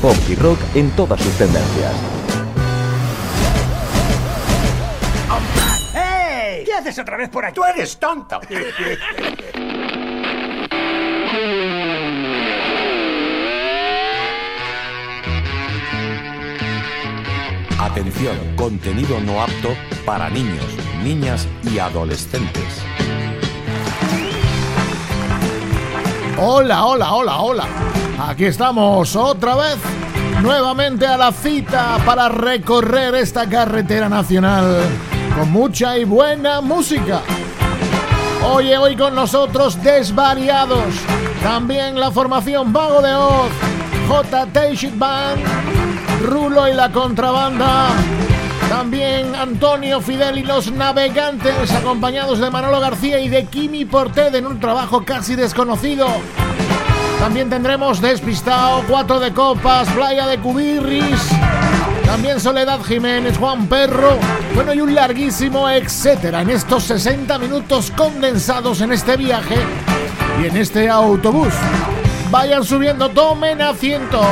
pop y rock en todas sus tendencias. ¡Hey! ¿Qué haces otra vez por aquí? ¡Tú eres tonto! Atención, contenido no apto para niños, niñas y adolescentes. Hola, hola, hola, hola. Aquí estamos otra vez, nuevamente a la cita para recorrer esta carretera nacional con mucha y buena música. Oye, hoy con nosotros Desvariados, también la formación Vago de Oz, J. Band, Rulo y la contrabanda. También Antonio Fidel y los navegantes, acompañados de Manolo García y de Kimi Ported en un trabajo casi desconocido. También tendremos Despistado, Cuatro de Copas, Playa de Cubirris. También Soledad Jiménez, Juan Perro. Bueno, y un larguísimo etcétera en estos 60 minutos condensados en este viaje y en este autobús. Vayan subiendo, tomen asiento.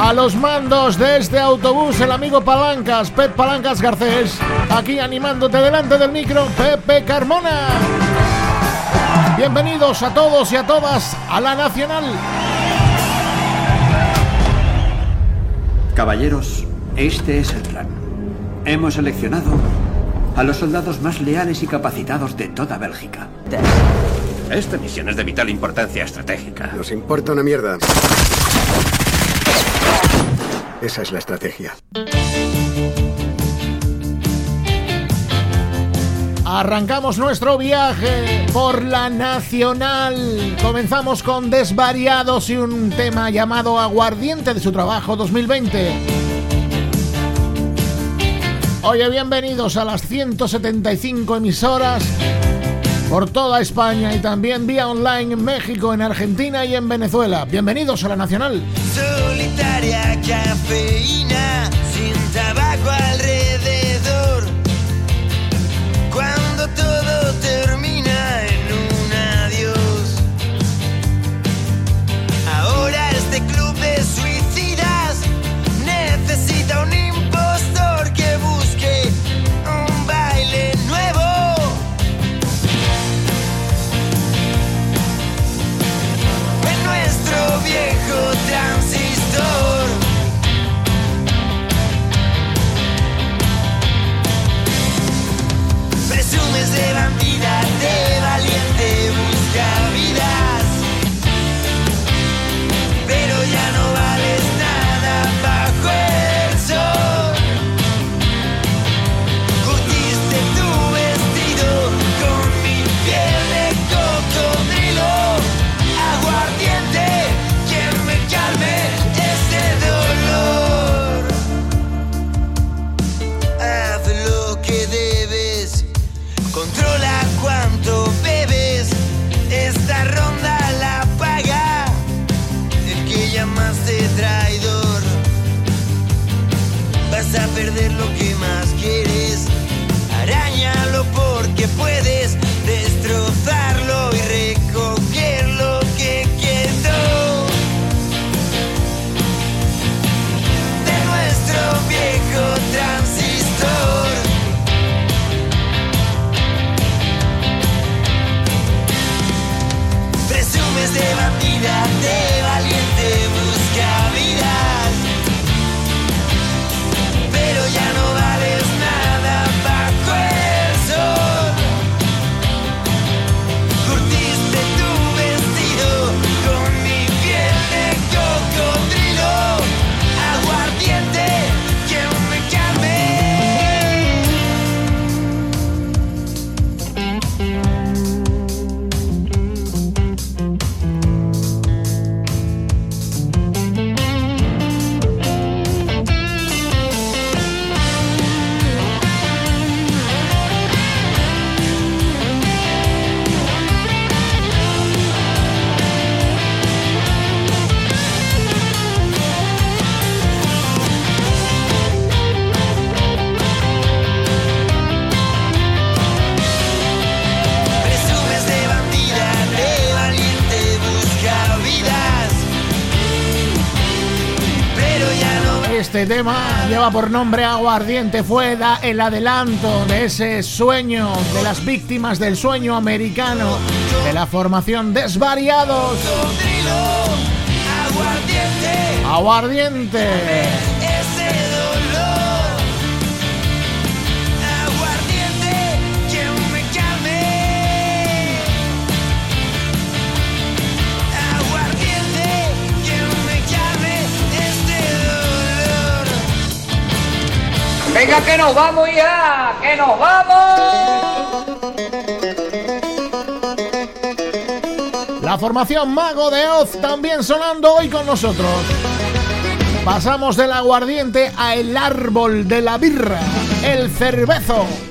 A los mandos de este autobús, el amigo Palancas, Pep Palancas Garcés. Aquí animándote delante del micro, Pepe Carmona. Bienvenidos a todos y a todas a la Nacional. Caballeros, este es el plan. Hemos seleccionado a los soldados más leales y capacitados de toda Bélgica. Esta misión es de vital importancia estratégica. Nos importa una mierda. Esa es la estrategia. Arrancamos nuestro viaje por la Nacional. Comenzamos con Desvariados y un tema llamado Aguardiente de su trabajo 2020. Oye, bienvenidos a las 175 emisoras por toda España y también vía online en México, en Argentina y en Venezuela. Bienvenidos a la Nacional. de de valiente buscar. Este tema lleva por nombre Agua Ardiente, fue da el adelanto de ese sueño de las víctimas del sueño americano de la formación Desvariados. Aguardiente. Aguardiente. Venga, que nos vamos ya, que nos vamos. La formación Mago de Oz también sonando hoy con nosotros. Pasamos del aguardiente a el árbol de la birra, el cervezo.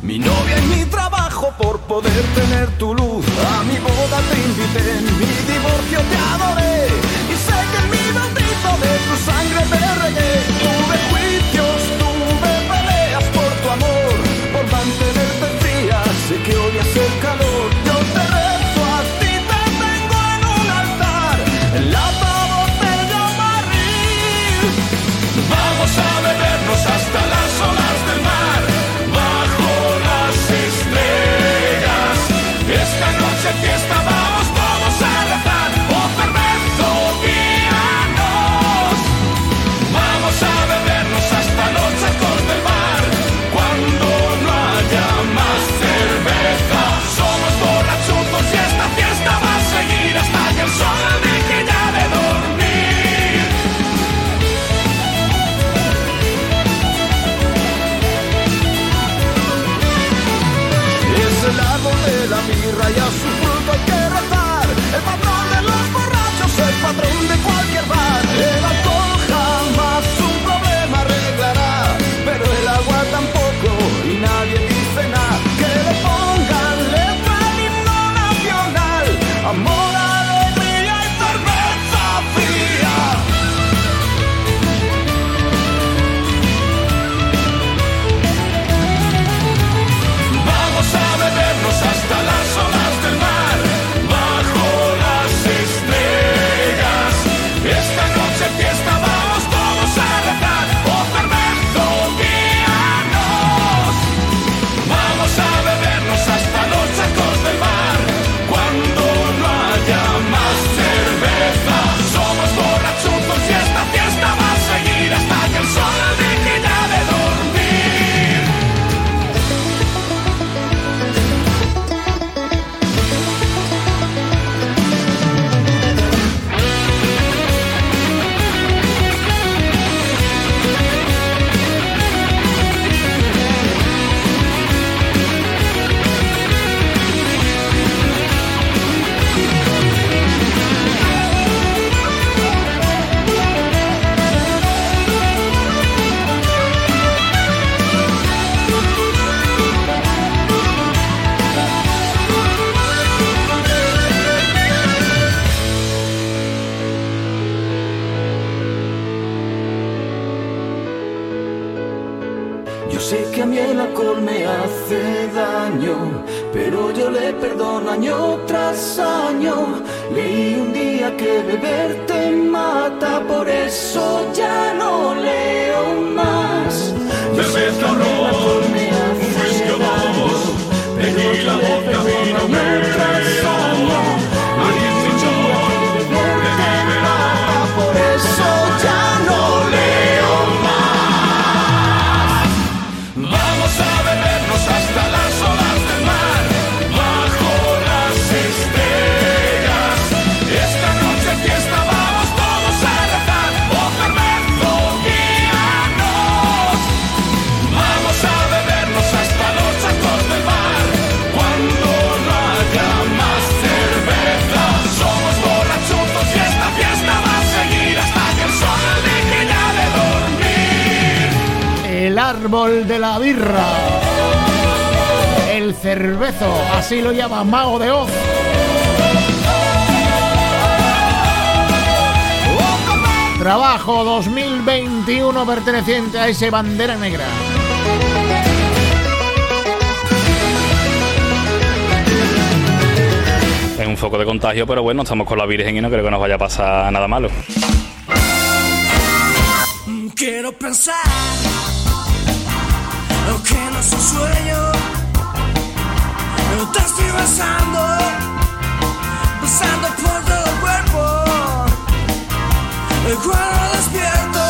mi novia y mi trabajo por poder tener tu luz. A mi boda te invité, en mi divorcio te adoré y sé que en mi bendito de tu sangre me regué. Tuve juicios, tuve peleas por tu amor, por mantenerte fría. Sé que odias el calor, yo te rezo a ti, te tengo en un altar, en la botella marril. de la birra. El cervezo, así lo llama Mago de Oz. Trabajo 2021 perteneciente a ese bandera negra. Es un foco de contagio, pero bueno, estamos con la Virgen y no creo que nos vaya a pasar nada malo. Quiero pensar que no es un sueño. Te estoy besando, besando por todo el cuerpo. Cuando despierto,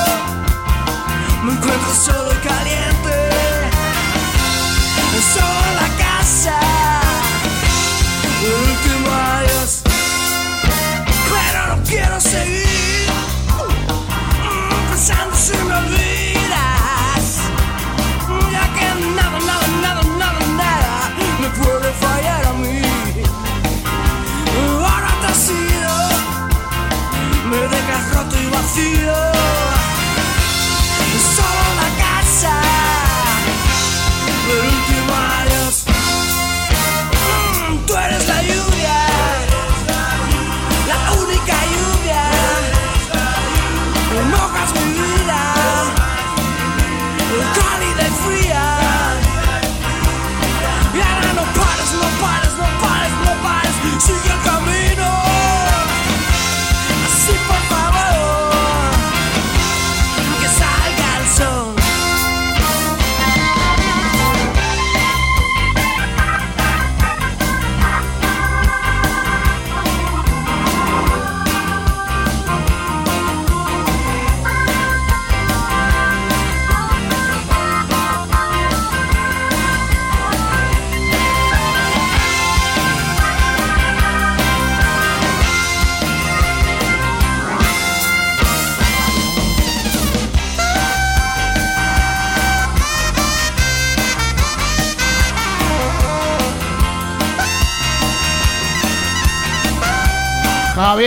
me encuentro solo y caliente. Solo en la casa, el último adiós. Pero no quiero seguir roto y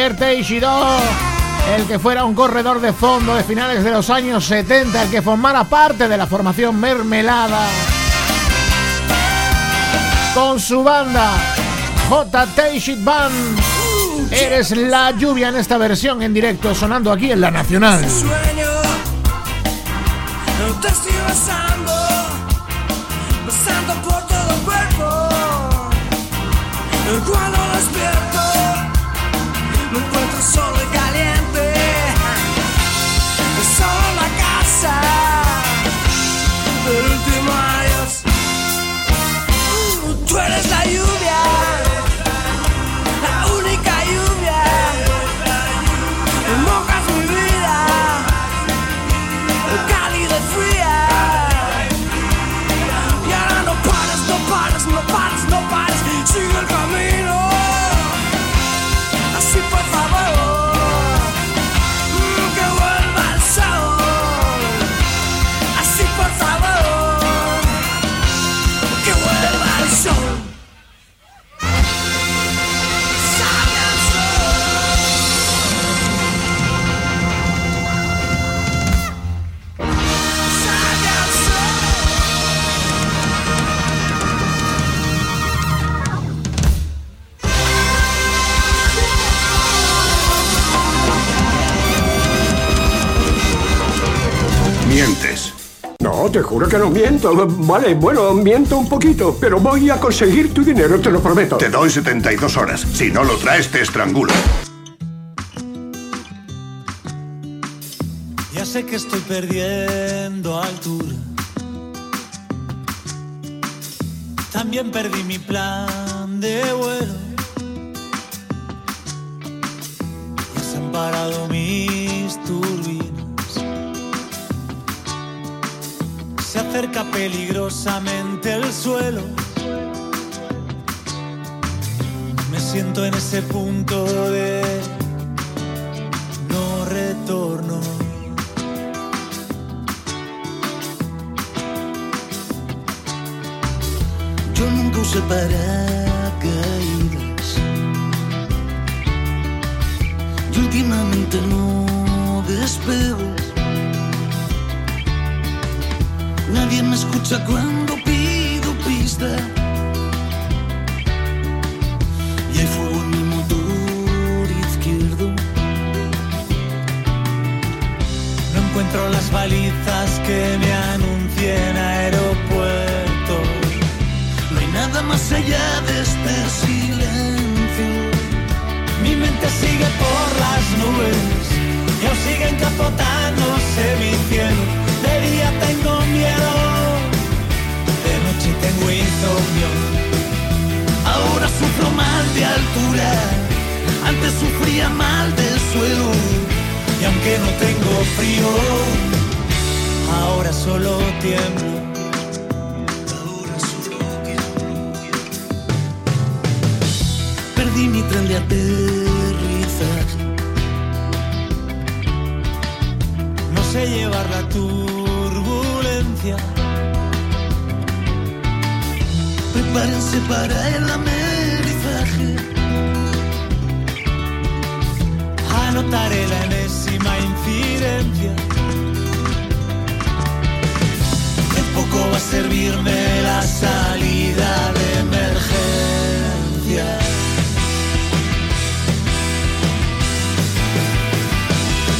Javier el que fuera un corredor de fondo de finales de los años 70, el que formara parte de la formación Mermelada. Con su banda J. Teixit Band. Eres la lluvia en esta versión en directo sonando aquí en la Nacional. sueño. Te me encuentro te juro que no miento. Vale, bueno, miento un poquito, pero voy a conseguir tu dinero, te lo prometo. Te doy 72 horas. Si no lo traes, te estrangulo. Ya sé que estoy perdiendo altura. También perdí mi plan de vuelo. Ya se Se acerca peligrosamente el suelo. Me siento en ese punto de no retorno. Yo nunca usé paracaídas. Y últimamente no despego. Nadie me escucha cuando pido pista. Y hay fuego en mi motor izquierdo. las balizas que me anuncien aeropuerto. No hay nada más allá de este silencio. Mi mente sigue por las nubes y aún sigue encapotándose mi cielo. Tengo miedo, de noche tengo insomnio. Ahora sufro mal de altura, antes sufría mal del suelo. Y aunque no tengo frío, ahora solo tiemblo. Perdí mi tren de aterrizaje. No sé llevar la Prepárense para el amerizaje. Anotaré la enésima incidencia. De poco va a servirme la salida de emergencia.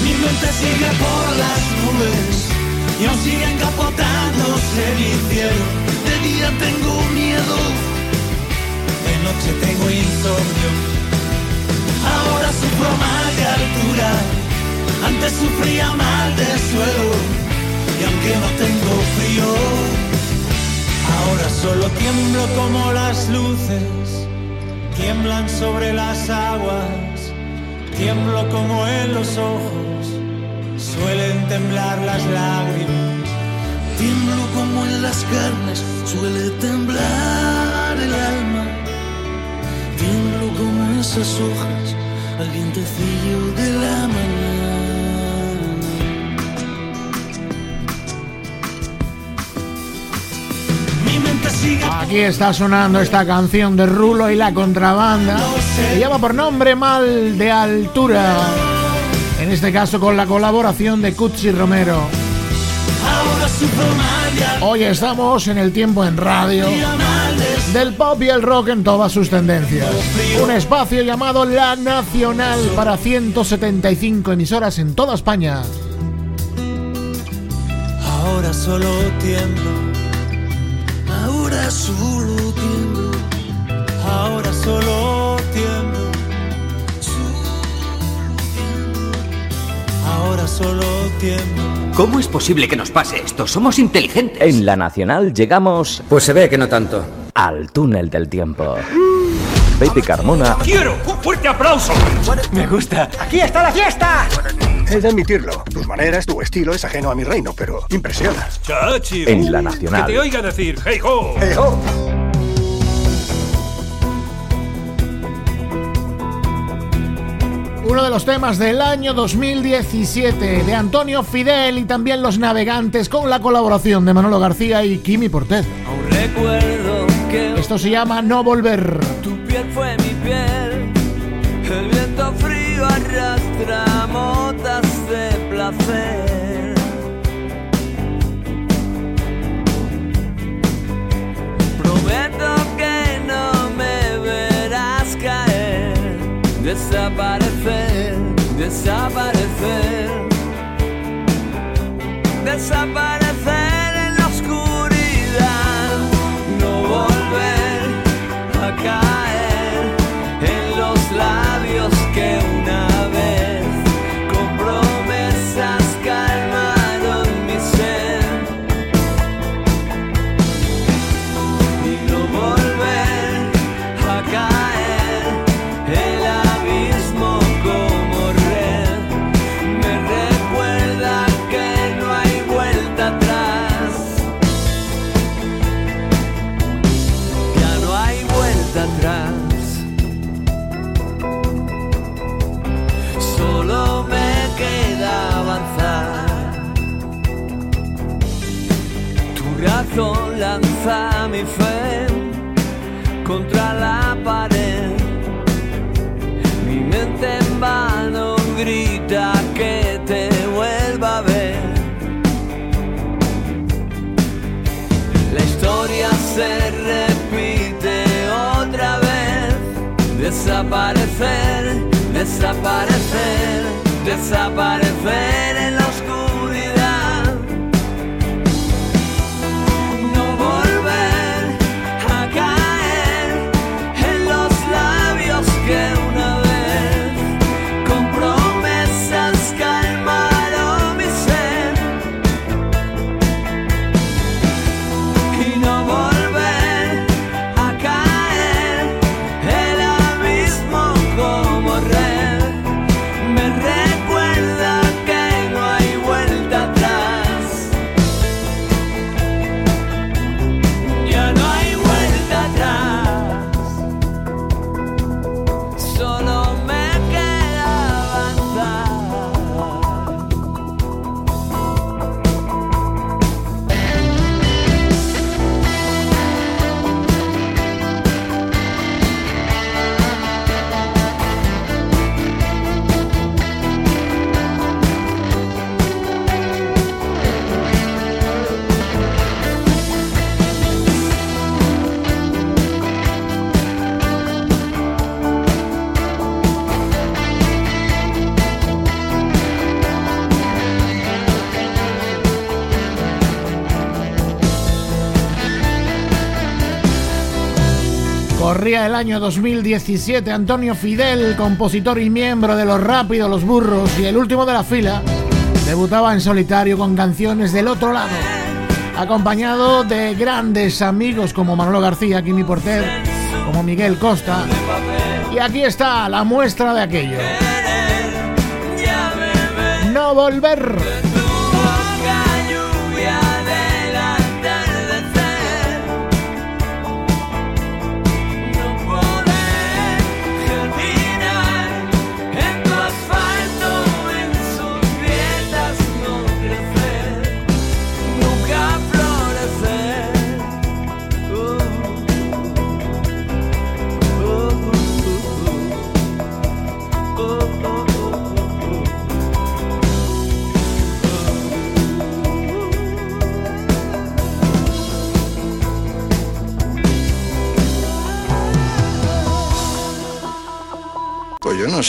Mi mente sigue por las nubes y aún sigue encapotándose mi cielo. De día tengo miedo, De noche tengo insomnio. ahora sufro mal de altura. Antes sufría mal de suelo. Y aunque no tengo frío, ahora solo tiemblo como las luces tiemblan sobre las aguas. Tiemblo como en los ojos suelen temblar las lágrimas. Tiemblo como en las carnes, suele temblar el alma. Tiemblo como esas hojas al vientecillo de la mañana. Aquí está sonando esta canción de Rulo y la contrabanda. Se llama por nombre Mal de Altura. En este caso con la colaboración de Cuchi Romero. Hoy estamos en el tiempo en radio del pop y el rock en todas sus tendencias. Un espacio llamado La Nacional para 175 emisoras en toda España. Ahora solo tiemblo, Ahora solo tiemblo. ahora solo tiemblo, ahora solo tiemblo. ¿Cómo es posible que nos pase esto? Somos inteligentes. En la Nacional llegamos Pues se ve que no tanto. al túnel del tiempo. Baby Carmona ¡Quiero un fuerte aplauso! Me gusta. ¡Aquí está la fiesta! He de admitirlo. Tus maneras, tu estilo es ajeno a mi reino, pero impresiona. Chachi. en la Que Nacional. te oiga decir, hey ho. ¡Hey, ho! Uno de los temas del año 2017 de Antonio Fidel y también Los Navegantes con la colaboración de Manolo García y Kimi Portez. Aún recuerdo que Esto se llama No Volver. tu piel fue mi piel. El viento frío arrastra motas de placer. Prometo que no me verás caer, desaparecer, desaparecer, desaparecer mi fe contra la pared. Mi mente en vano grita que te vuelva a ver. La historia se repite otra vez. Desaparecer, desaparecer, desaparecer en la El año 2017. Antonio Fidel, compositor y miembro de Los Rápidos, Los Burros y el último de la fila, debutaba en solitario con canciones del otro lado, acompañado de grandes amigos como Manolo García, Kimi Porter, como Miguel Costa. Y aquí está la muestra de aquello. No volver.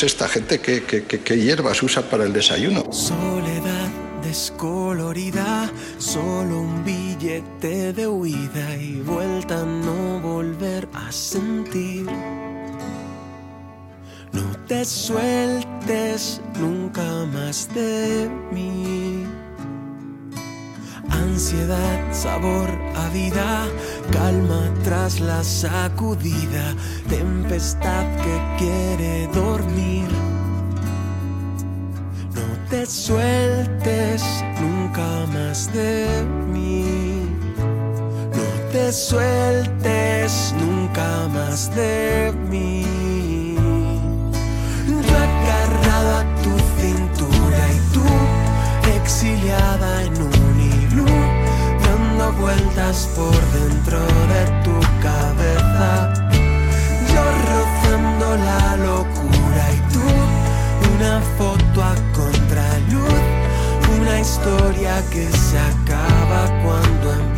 Esta gente qué, hierbas usa para el desayuno. Soledad descolorida, solo un billete de huida y vuelta a no volver a sentir. No te sueltes nunca más de mí. Ansiedad, sabor vida, calma tras la sacudida, tempestad que quiere dormir. No te sueltes nunca más de mí. No te sueltes nunca más de mí. Yo agarrado a tu cintura y tú exiliada en vueltas por dentro de tu cabeza. Yo rozando la locura y tú una foto a contraluz, una historia que se acaba cuando empieza.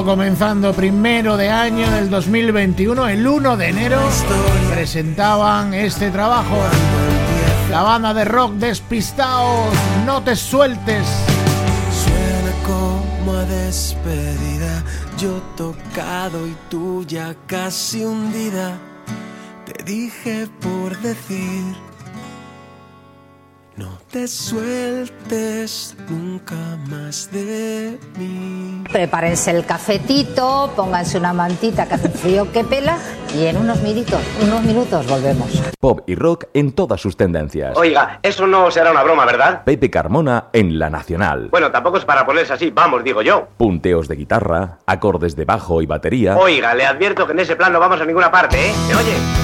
Comenzando primero de año del 2021, el 1 de enero, presentaban este trabajo. La banda de rock Despistaos, no te sueltes. Suena como a despedida, yo tocado y tú ya casi hundida. Te dije por decir te sueltes nunca más de mí. Prepárense el cafetito, pónganse una mantita que hace frío que pela y en unos minutos, unos minutos volvemos. Pop y rock en todas sus tendencias. Oiga, eso no será una broma, ¿verdad? Pepe Carmona en La Nacional. Bueno, tampoco es para ponerse así, vamos, digo yo. Punteos de guitarra, acordes de bajo y batería. Oiga, le advierto que en ese plan no vamos a ninguna parte, ¿eh? ¿Me oye?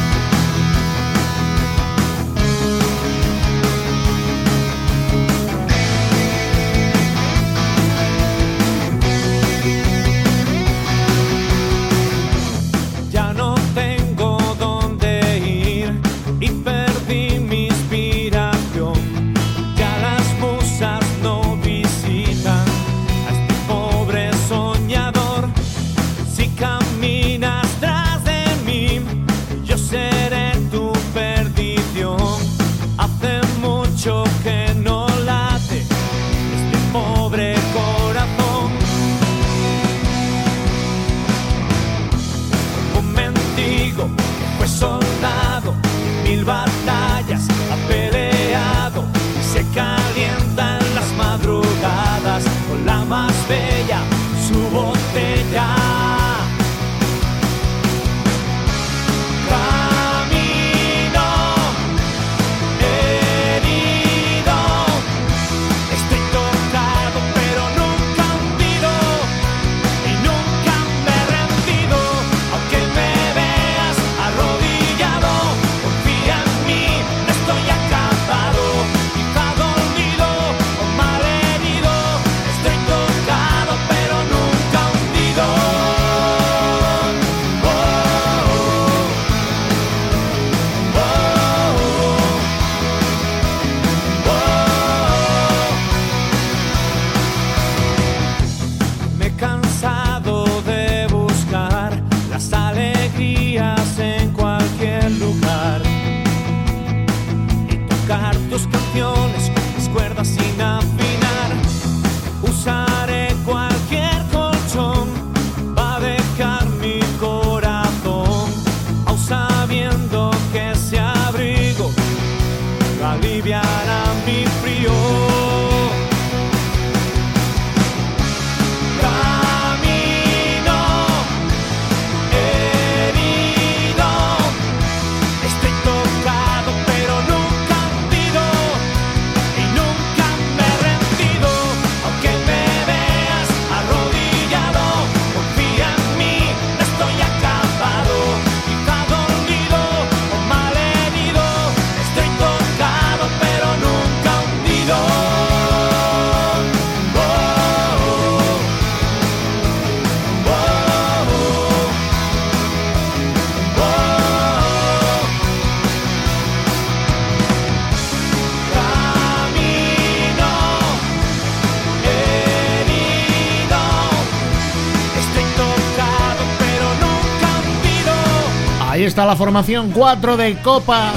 está la formación 4 de Copas.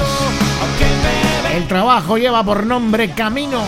El trabajo lleva por nombre Camino.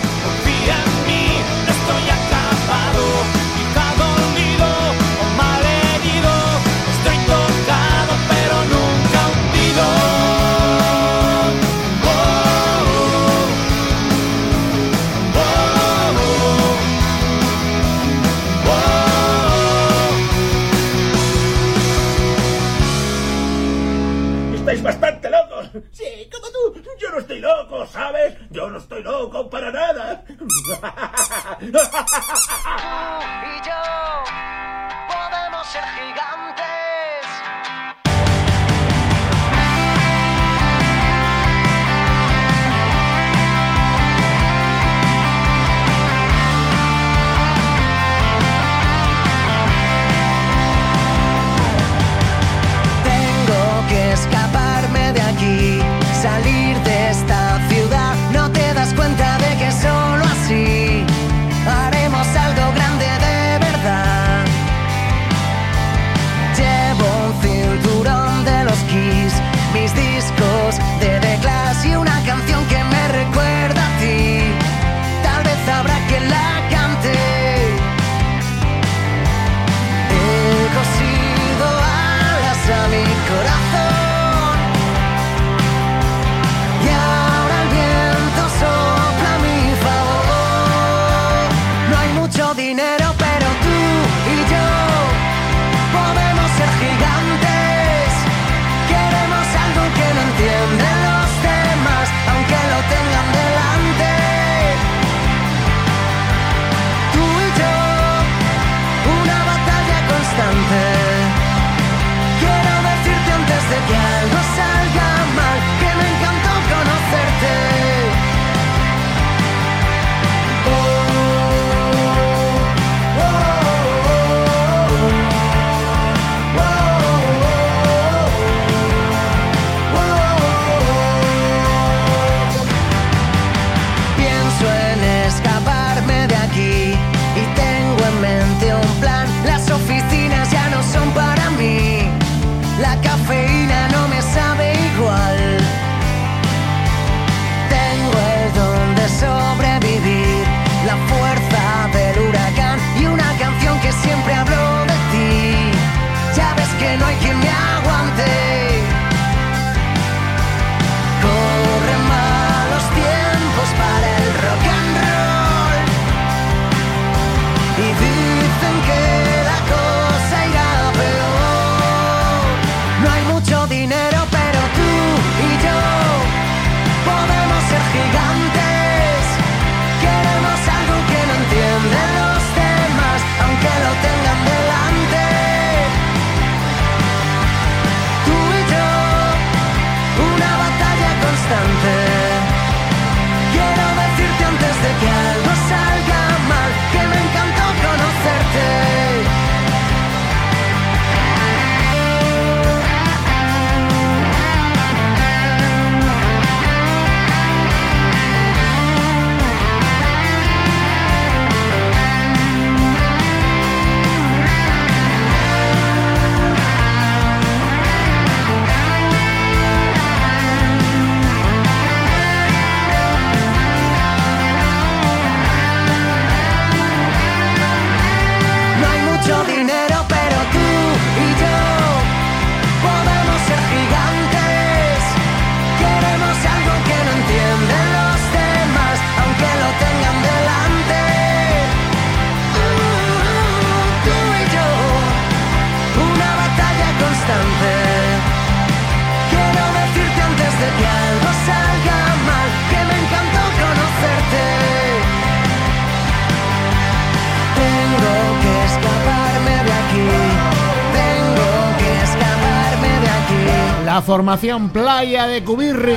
Formación Playa de Cubirris.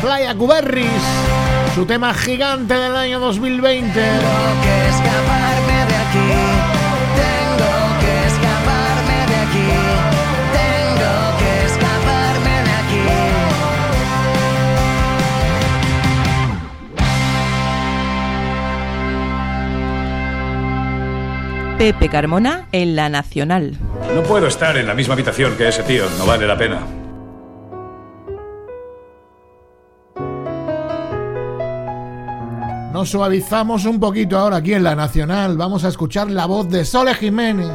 Playa Cuberris, su tema gigante del año 2020. que escaparme de aquí. Tengo que escaparme de aquí. Tengo que escaparme de aquí. Pepe Carmona en La Nacional. No puedo estar en la misma habitación que ese tío, no vale la pena. Nos suavizamos un poquito ahora aquí en La Nacional. Vamos a escuchar la voz de Sole Jiménez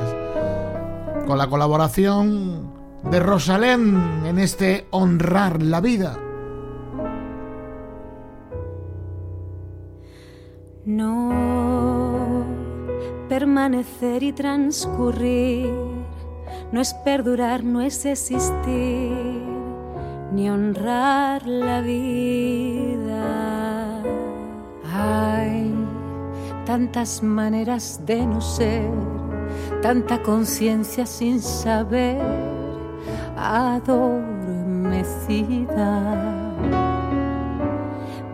con la colaboración de Rosalén en este Honrar la Vida. No permanecer y transcurrir no es perdurar, no es existir, ni honrar la vida. Hay tantas maneras de no ser, tanta conciencia sin saber, adormecida.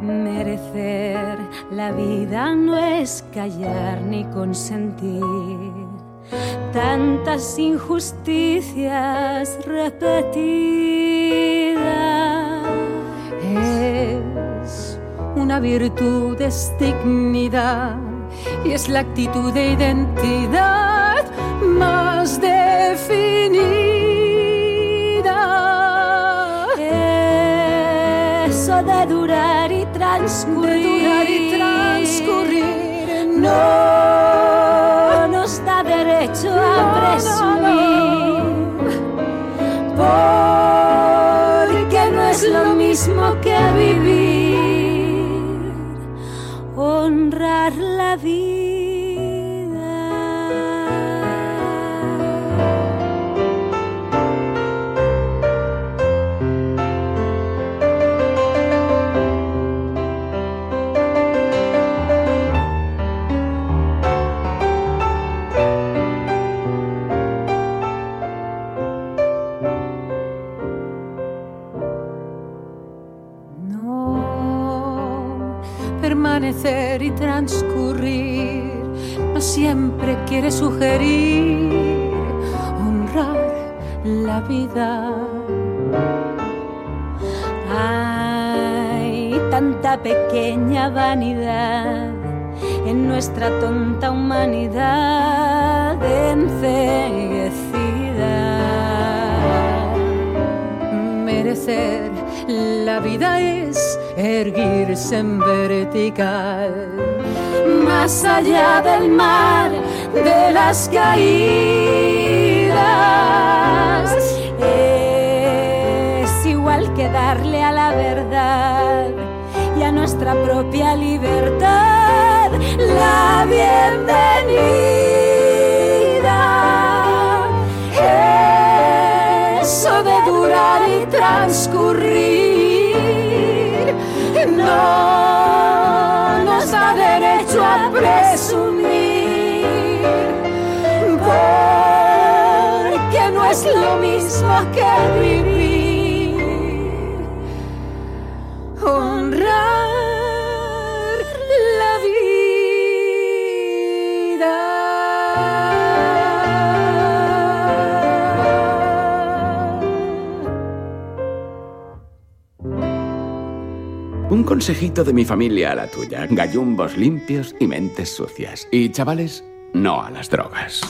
Merecer la vida no es callar ni consentir tantas injusticias repetidas. Es una virtud, es dignidad y es la actitud de identidad más definida. Eso de durar y transcurrir, durar y transcurrir, no mismo que vivir, honrar la vida. Transcurrir no siempre quiere sugerir honrar la vida. Hay tanta pequeña vanidad en nuestra tonta humanidad enceguecida. Merecer la vida es erguirse en vertical, más allá del mar de las caídas. Es igual que darle a la verdad y a nuestra propia libertad la bienvenida. Eso de durar y transcurrir no presumir, porque no es lo mismo que vivir, Un consejito de mi familia a la tuya. Gallumbos limpios y mentes sucias. Y chavales, no a las drogas.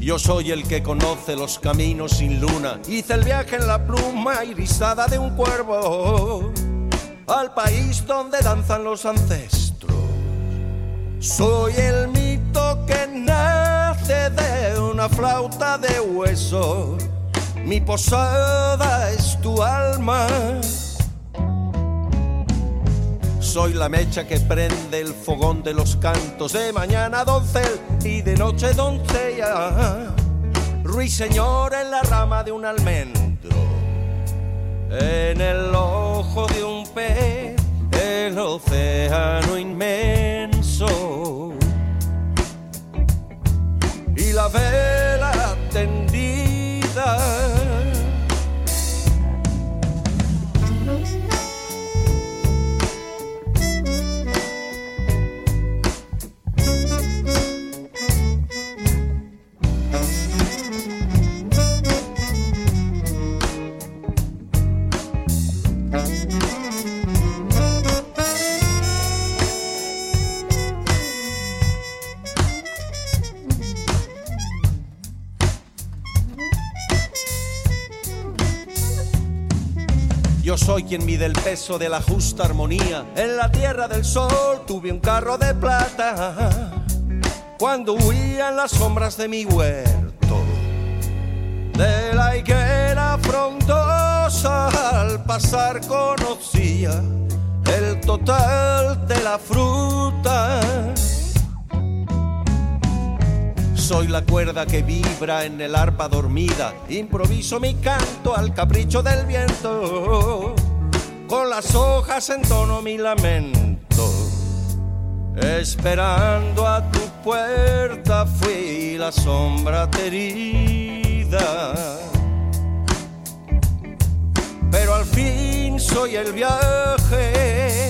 Yo soy el que conoce los caminos sin luna. Hice el viaje en la pluma irisada de un cuervo al país donde danzan los ancestros. Soy el mito que nace de una flauta de hueso. Mi posada es tu alma. Soy la mecha que prende el fogón de los cantos de mañana doncel y de noche doncella. Ruiseñor en la rama de un almendro. En el ojo de un pez el océano inmenso y Yo soy quien mide el peso de la justa armonía. En la tierra del sol tuve un carro de plata. Cuando huía en las sombras de mi huerto. De la higuera frondosa al pasar conocía el total de la fruta. Soy la cuerda que vibra en el arpa dormida. Improviso mi canto al capricho del viento. Con las hojas entono mi lamento. Esperando a tu puerta fui la sombra herida. Pero al fin soy el viaje.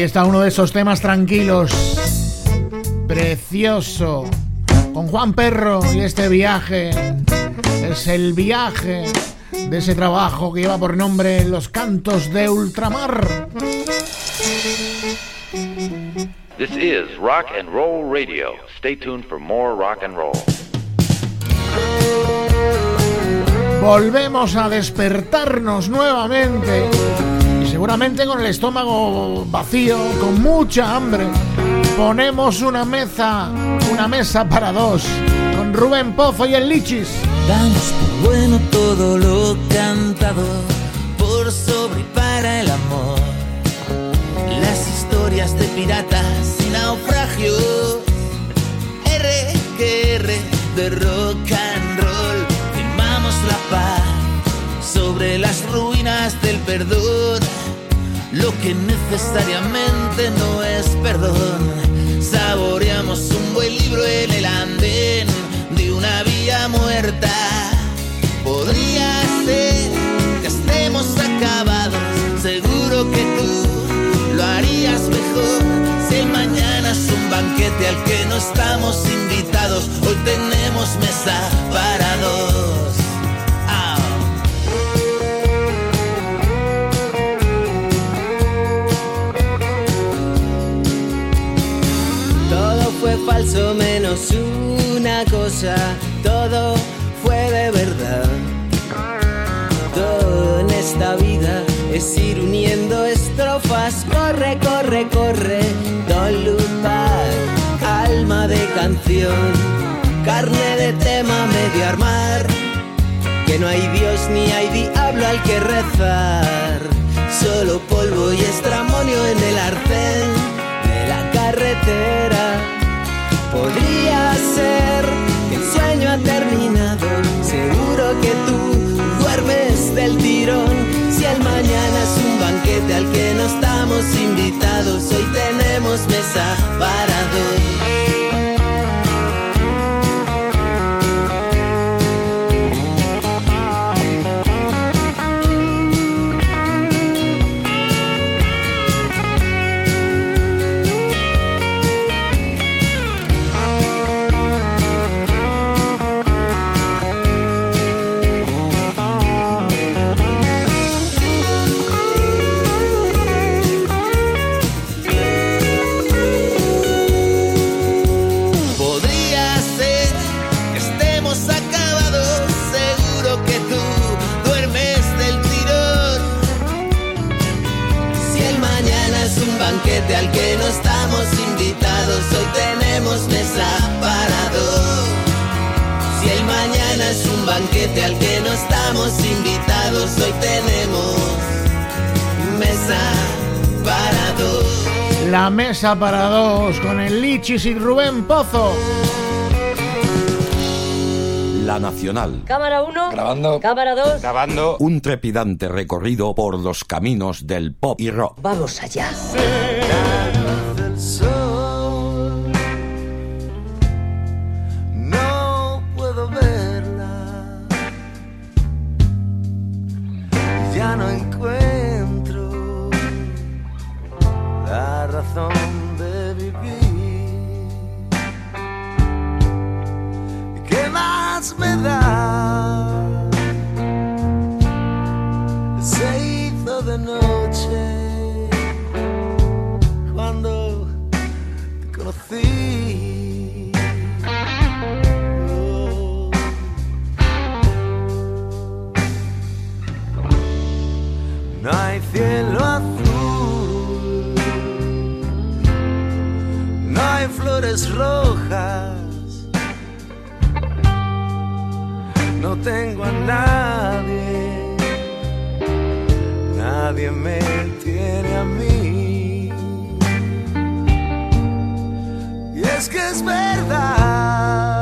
Aquí está uno de esos temas tranquilos. Precioso. Con Juan Perro y este viaje. Es el viaje de ese trabajo que lleva por nombre Los Cantos de Ultramar. This is Rock and Roll Radio. Stay tuned for more rock and roll. Volvemos a despertarnos nuevamente. Seguramente con el estómago vacío, con mucha hambre. Ponemos una mesa, una mesa para dos. Con Rubén Pozo y el Lichis. Damos por bueno todo lo cantado por sobre y para el amor. Las historias de piratas y naufragios. R que R de rock and roll. Firmamos la paz sobre las ruinas del perdón. Lo que necesariamente no es perdón. Saboreamos un buen libro en el andén de una vía muerta. Podría ser que estemos acabados. Seguro que tú lo harías mejor. Si mañana es un banquete al que no estamos invitados, hoy tenemos mesa para falso menos una cosa, todo fue de verdad. Todo en esta vida es ir uniendo estrofas, corre, corre, corre, Dolupac, alma de canción, carne de tema medio armar, que no hay Dios ni hay diablo al que rezar, solo polvo y estramonio en el arcén de la carretera. Podría ser que el sueño ha terminado, seguro que tú duermes del tirón. Si el mañana es un banquete al que no estamos invitados. Hoy tenemos mesa para dos. Al que no estamos invitados, hoy tenemos mesa para dos. Si el mañana es un banquete al que no estamos invitados, hoy tenemos mesa para dos. La mesa para dos con el Lichis y Rubén Pozo. La Nacional. Cámara 1. Grabando. Cámara 2. Grabando. Un trepidante recorrido por los caminos del pop y rock. Vamos allá. del es verdad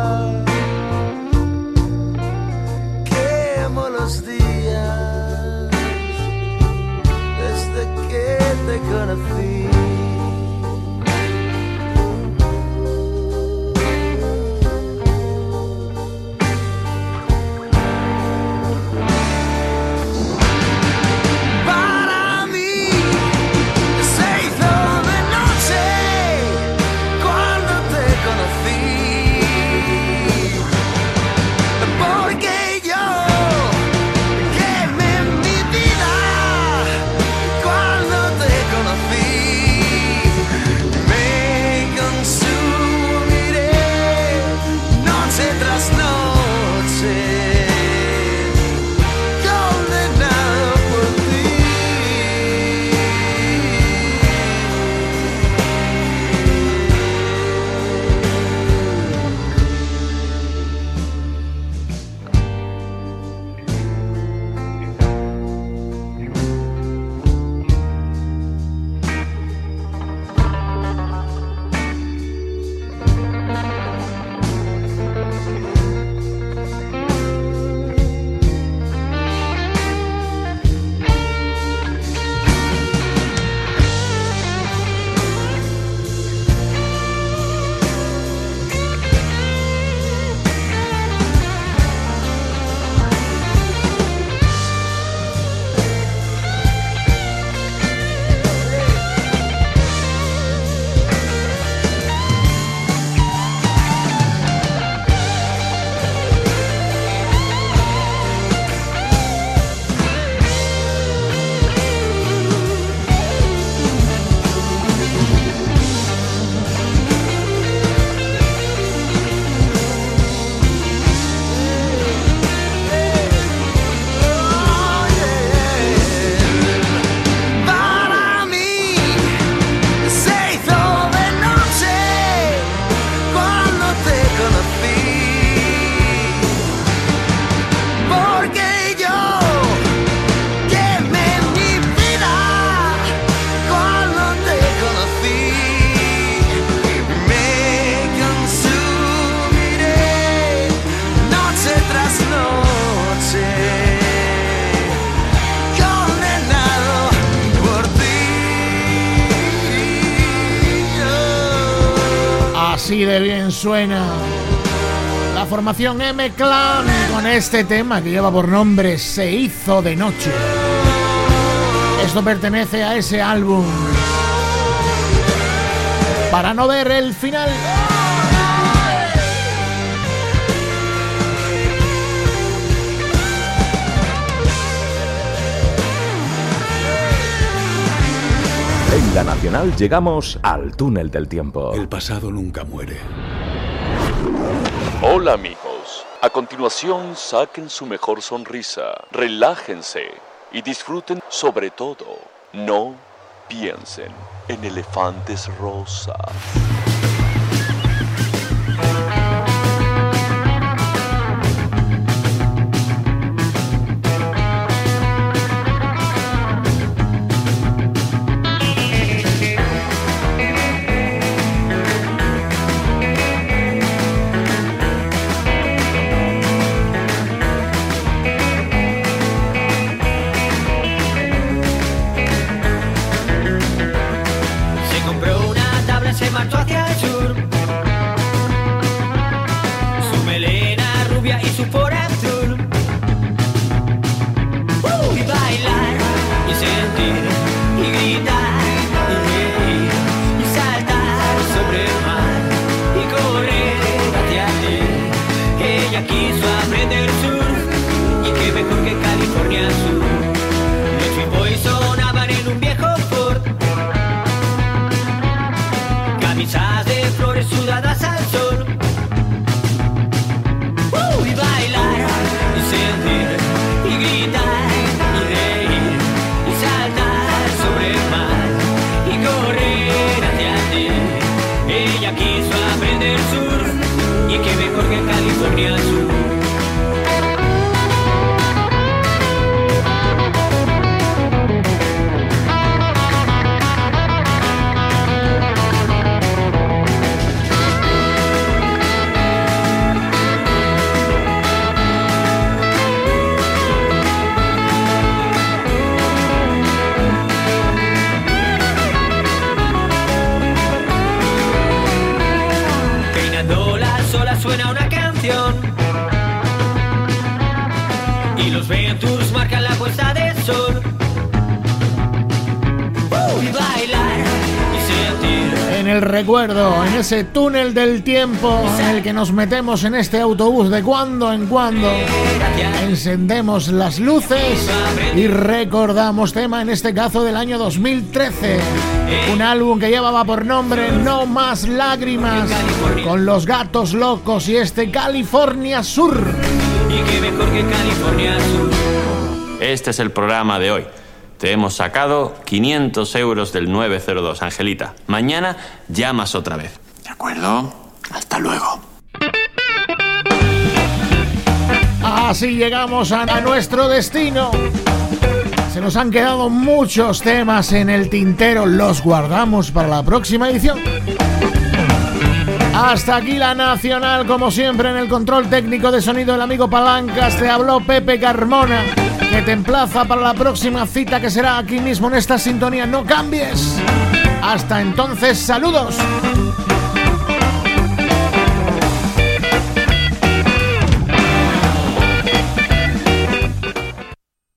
suena la formación M-Clan con este tema que lleva por nombre Se hizo de noche. Esto pertenece a ese álbum. Para no ver el final. En la Nacional llegamos al túnel del tiempo. El pasado nunca muere. Hola amigos. A continuación saquen su mejor sonrisa, relájense y disfruten sobre todo. No piensen en elefantes rosas. Recuerdo, en ese túnel del tiempo en el que nos metemos en este autobús de cuando en cuando. Encendemos las luces y recordamos tema en este caso del año 2013. Un álbum que llevaba por nombre No Más Lágrimas con los gatos locos y este California Sur. Y qué mejor que California Sur Este es el programa de hoy. Te hemos sacado 500 euros del 902, Angelita. Mañana llamas otra vez. ¿De acuerdo? Hasta luego. Así llegamos a, a nuestro destino. Se nos han quedado muchos temas en el tintero, los guardamos para la próxima edición. Hasta aquí la nacional, como siempre, en el control técnico de sonido del amigo Palancas. Te habló Pepe Carmona, te emplaza para la próxima cita que será aquí mismo en esta sintonía. No cambies. Hasta entonces, saludos.